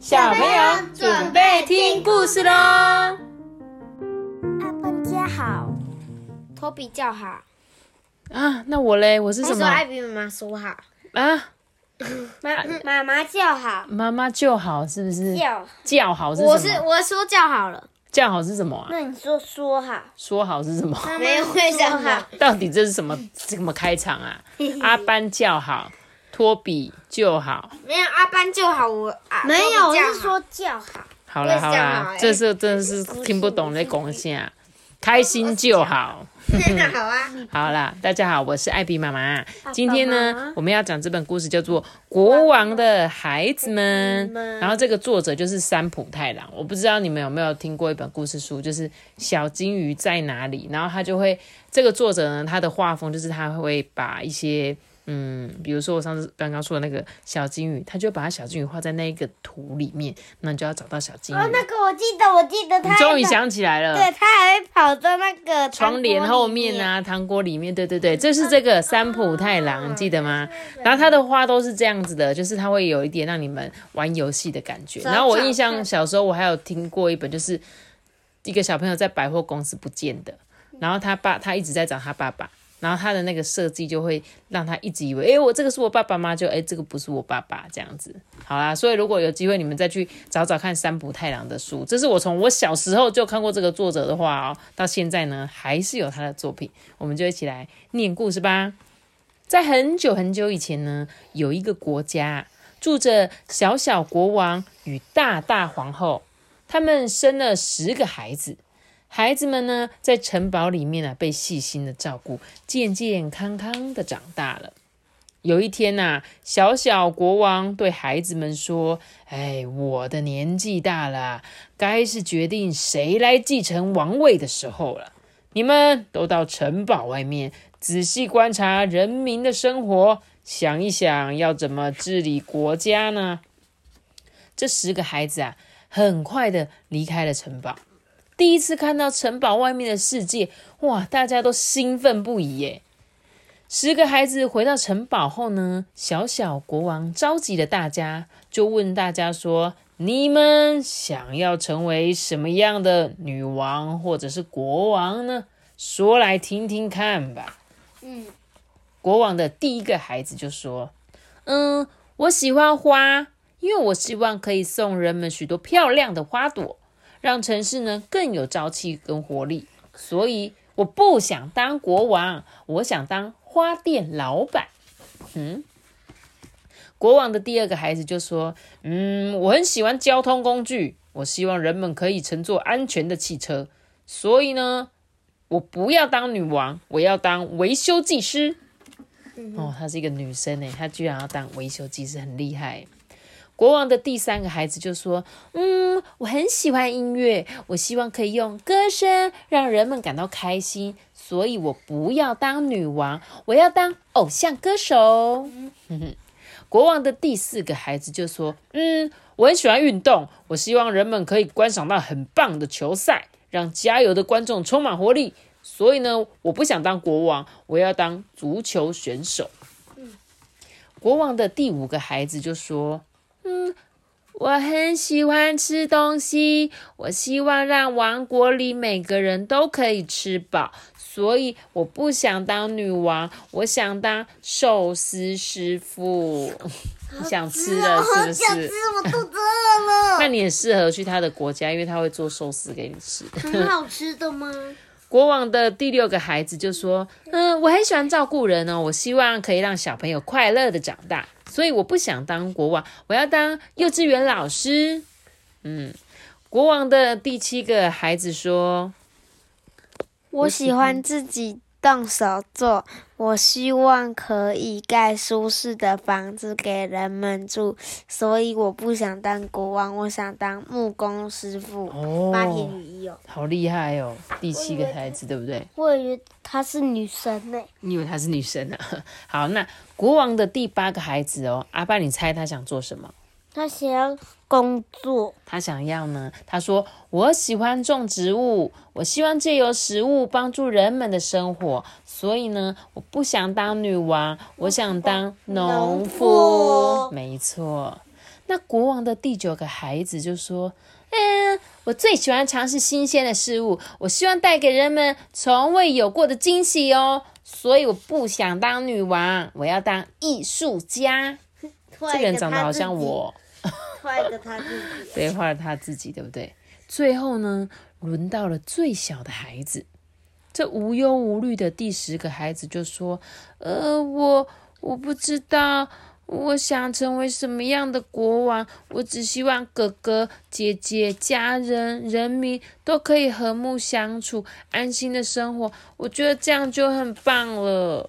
小朋友准备听故事喽！阿笨叫好，托比叫好，啊，那我嘞，我是什么还说艾比妈妈说好，啊？妈妈妈叫好，妈妈就好，是不是？叫，叫好是什么？我是我说叫好了，叫好是什么啊？那你说说好，说好是什么？没有会叫好，到底这是什么什么开场啊？阿班叫好，托比就好。没有阿班就好，我啊没有，我是说叫好。好了好我也这是真的是听不懂在讲啥，开心就好。好啊，好啦，大家好，我是艾比妈妈。今天呢，我们要讲这本故事叫做《国王的孩子们》，然后这个作者就是三浦太郎。我不知道你们有没有听过一本故事书，就是《小金鱼在哪里》，然后他就会这个作者呢，他的画风就是他会把一些。嗯，比如说我上次刚刚说的那个小金鱼，他就把他小金鱼画在那一个图里面，那你就要找到小金鱼。哦，那个我记得，我记得你他终于想起来了，对，他还会跑到那个窗帘后面啊，糖果里面，对对对，这是这个三浦太郎，你记得吗？然后他的花都是这样子的，就是他会有一点让你们玩游戏的感觉。然后我印象小时候我还有听过一本，就是一个小朋友在百货公司不见的，然后他爸他一直在找他爸爸。然后他的那个设计就会让他一直以为，哎，我这个是我爸爸吗？就哎，这个不是我爸爸这样子。好啦，所以如果有机会你们再去找找看三浦太郎的书，这是我从我小时候就看过这个作者的话哦，到现在呢还是有他的作品，我们就一起来念故事吧。在很久很久以前呢，有一个国家住着小小国王与大大皇后，他们生了十个孩子。孩子们呢，在城堡里面啊，被细心的照顾，健健康康的长大了。有一天呐、小小国王对孩子们说：“哎，我的年纪大了，该是决定谁来继承王位的时候了。你们都到城堡外面仔细观察人民的生活，想一想要怎么治理国家呢？”这十个孩子啊，很快的离开了城堡。第一次看到城堡外面的世界，哇！大家都兴奋不已耶。十个孩子回到城堡后呢，小小国王召集了大家，就问大家说：“你们想要成为什么样的女王或者是国王呢？说来听听看吧。”嗯，国王的第一个孩子就说：“嗯，我喜欢花，因为我希望可以送人们许多漂亮的花朵。”让城市呢更有朝气跟活力，所以我不想当国王，我想当花店老板。嗯，国王的第二个孩子就说：“嗯，我很喜欢交通工具，我希望人们可以乘坐安全的汽车，所以呢，我不要当女王，我要当维修技师。”哦，她是一个女生诶，她居然要当维修技师，很厉害。国王的第三个孩子就说：“嗯，我很喜欢音乐，我希望可以用歌声让人们感到开心，所以我不要当女王，我要当偶像歌手。嗯 ”国王的第四个孩子就说：“嗯，我很喜欢运动，我希望人们可以观赏到很棒的球赛，让加油的观众充满活力。所以呢，我不想当国王，我要当足球选手。”国王的第五个孩子就说。嗯，我很喜欢吃东西，我希望让王国里每个人都可以吃饱，所以我不想当女王，我想当寿司师傅。你想吃了是不是？想吃，我肚子饿了。那你也适合去他的国家，因为他会做寿司给你吃。很好吃的吗？国王的第六个孩子就说：“嗯，我很喜欢照顾人哦，我希望可以让小朋友快乐的长大，所以我不想当国王，我要当幼稚园老师。”嗯，国王的第七个孩子说：“我喜欢自己动手做，我希望可以盖舒适的房子给人们住，所以我不想当国王，我想当木工师傅。哦，八田雨衣哦，好厉害哦，第七个孩子对不对？我以为她是女神呢。你以为她是女生呢、啊？好，那国王的第八个孩子哦，阿爸，你猜他想做什么？她想要工作，他想要呢？他说：“我喜欢种植物，我希望借由食物帮助人们的生活。所以呢，我不想当女王，我想当农农。夫没错。那国王的第九个孩子就说：“嗯，我最喜欢尝试新鲜的事物，我希望带给人们从未有过的惊喜哦。所以我不想当女王，我要当艺术家。这个人长得好像我，画一个他自己。对，坏了他自己，对不对？最后呢，轮到了最小的孩子，这无忧无虑的第十个孩子就说：“呃，我我不知道。”我想成为什么样的国王？我只希望哥哥、姐姐、家人、人民都可以和睦相处，安心的生活。我觉得这样就很棒了。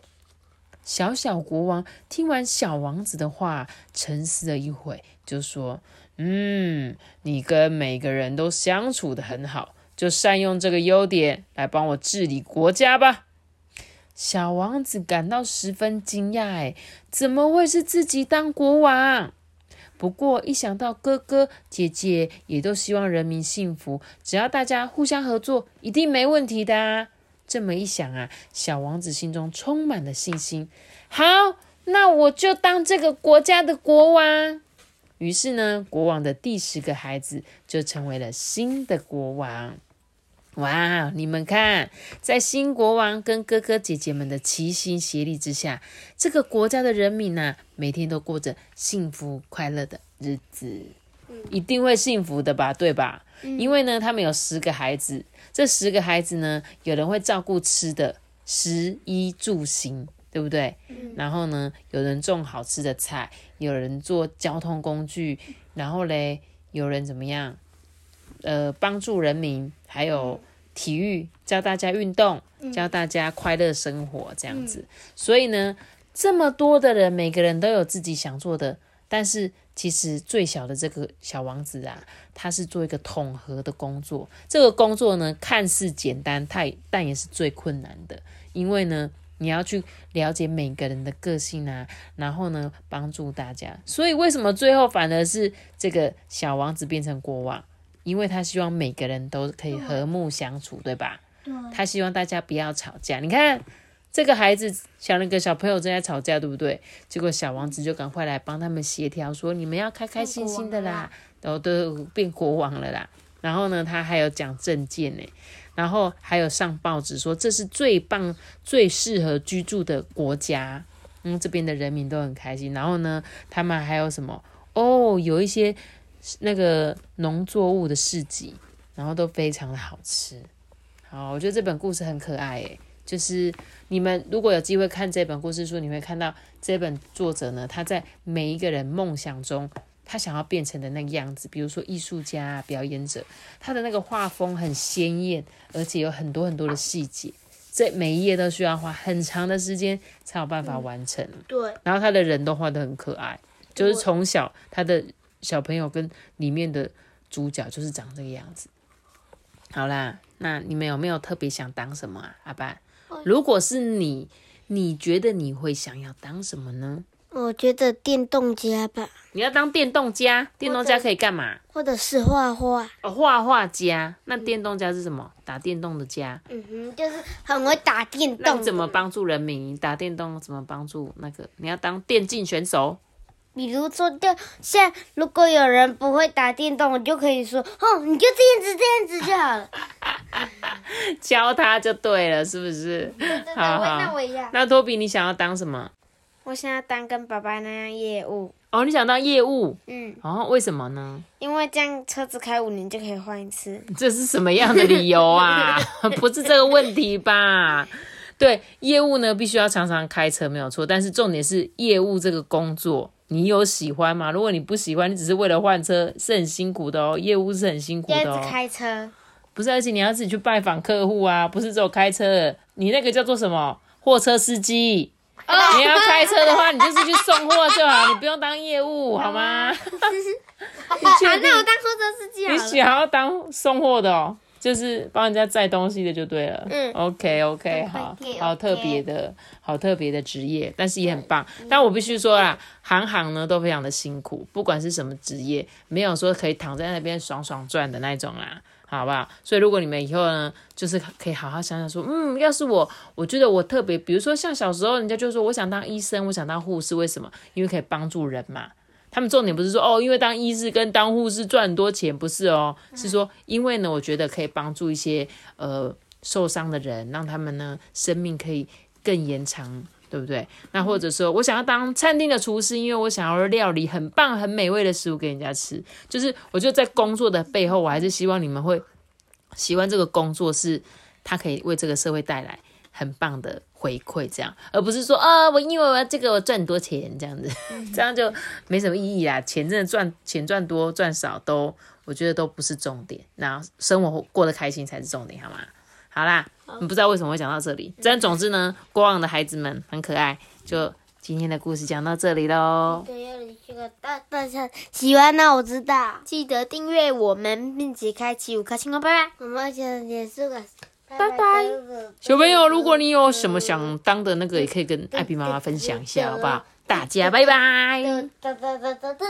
小小国王听完小王子的话，沉思了一会，就说：“嗯，你跟每个人都相处的很好，就善用这个优点来帮我治理国家吧。”小王子感到十分惊讶，哎，怎么会是自己当国王？不过一想到哥哥姐姐也都希望人民幸福，只要大家互相合作，一定没问题的。这么一想啊，小王子心中充满了信心。好，那我就当这个国家的国王。于是呢，国王的第十个孩子就成为了新的国王。哇！你们看，在新国王跟哥哥姐姐们的齐心协力之下，这个国家的人民呢，每天都过着幸福快乐的日子，一定会幸福的吧？对吧？因为呢，他们有十个孩子，这十个孩子呢，有人会照顾吃的，食衣住行，对不对？然后呢，有人种好吃的菜，有人做交通工具，然后嘞，有人怎么样？呃，帮助人民，还有体育，教大家运动，教大家快乐生活，这样子。所以呢，这么多的人，每个人都有自己想做的，但是其实最小的这个小王子啊，他是做一个统合的工作。这个工作呢，看似简单，太但也是最困难的，因为呢，你要去了解每个人的个性啊，然后呢，帮助大家。所以为什么最后反而是这个小王子变成国王？因为他希望每个人都可以和睦相处，对吧？他希望大家不要吵架。你看这个孩子，小那个小朋友正在吵架，对不对？结果小王子就赶快来帮他们协调，说你们要开开心心的啦，然后都变国王了啦。然后呢，他还有讲证件呢，然后还有上报纸说这是最棒、最适合居住的国家。嗯，这边的人民都很开心。然后呢，他们还有什么？哦，有一些。那个农作物的市集，然后都非常的好吃。好，我觉得这本故事很可爱诶。就是你们如果有机会看这本故事书，你会看到这本作者呢，他在每一个人梦想中，他想要变成的那个样子，比如说艺术家、表演者，他的那个画风很鲜艳，而且有很多很多的细节，这每一页都需要花很长的时间才有办法完成。对。然后他的人都画的很可爱，就是从小他的。小朋友跟里面的主角就是长这个样子。好啦，那你们有没有特别想当什么啊？阿爸，如果是你，你觉得你会想要当什么呢？我觉得电动家吧。你要当电动家？电动家可以干嘛？或者是画画。哦，画画家。那电动家是什么？打电动的家。嗯哼，就是很会打电动。那怎么帮助人民？打电动怎么帮助那个？你要当电竞选手。比如说，就像如果有人不会打电动，我就可以说：“哦，你就这样子，这样子就好了。”教他就对了，是不是？好好。那我一样。那托比，你想要当什么？我想要当跟爸爸那样业务。哦，你想当业务？嗯。哦，为什么呢？因为这样车子开五年就可以换一次。这是什么样的理由啊？不是这个问题吧？对，业务呢必须要常常开车，没有错。但是重点是业务这个工作。你有喜欢吗？如果你不喜欢，你只是为了换车，是很辛苦的哦。业务是很辛苦的哦。开车不是，而且你要自己去拜访客户啊，不是只有开车。你那个叫做什么？货车司机。你要开车的话，你就是去送货就好，你不用当业务，好吗？好，那我当货车司机好你想要当送货的哦？就是帮人家载东西的就对了。嗯，OK OK，好好特别的，好特别的职业，但是也很棒。但我必须说啦，行行呢都非常的辛苦，不管是什么职业，没有说可以躺在那边爽爽赚的那种啦，好不好？所以如果你们以后呢，就是可以好好想想说，嗯，要是我，我觉得我特别，比如说像小时候，人家就说我想当医生，我想当护士，为什么？因为可以帮助人嘛。他们重点不是说哦，因为当医师跟当护士赚很多钱，不是哦，是说因为呢，我觉得可以帮助一些呃受伤的人，让他们呢生命可以更延长。对不对？那或者说我想要当餐厅的厨师，因为我想要料理很棒、很美味的食物给人家吃。就是我觉得在工作的背后，我还是希望你们会喜欢这个工作，是它可以为这个社会带来很棒的回馈，这样，而不是说啊，我因为我要这个我赚很多钱这样子，这样就没什么意义啦。钱真的赚钱赚多赚少都，我觉得都不是重点。那生活过得开心才是重点，好吗？好啦，你不知道为什么会讲到这里。但总之呢，过往的孩子们很可爱。就今天的故事讲到这里喽。大大家喜欢那我知道，记得订阅我们，并且开启五颗星哦，拜拜。我们先结束了，拜拜。小朋友，如果你有什么想当的那个，也可以跟艾比妈妈分享一下，好不好？大家拜拜。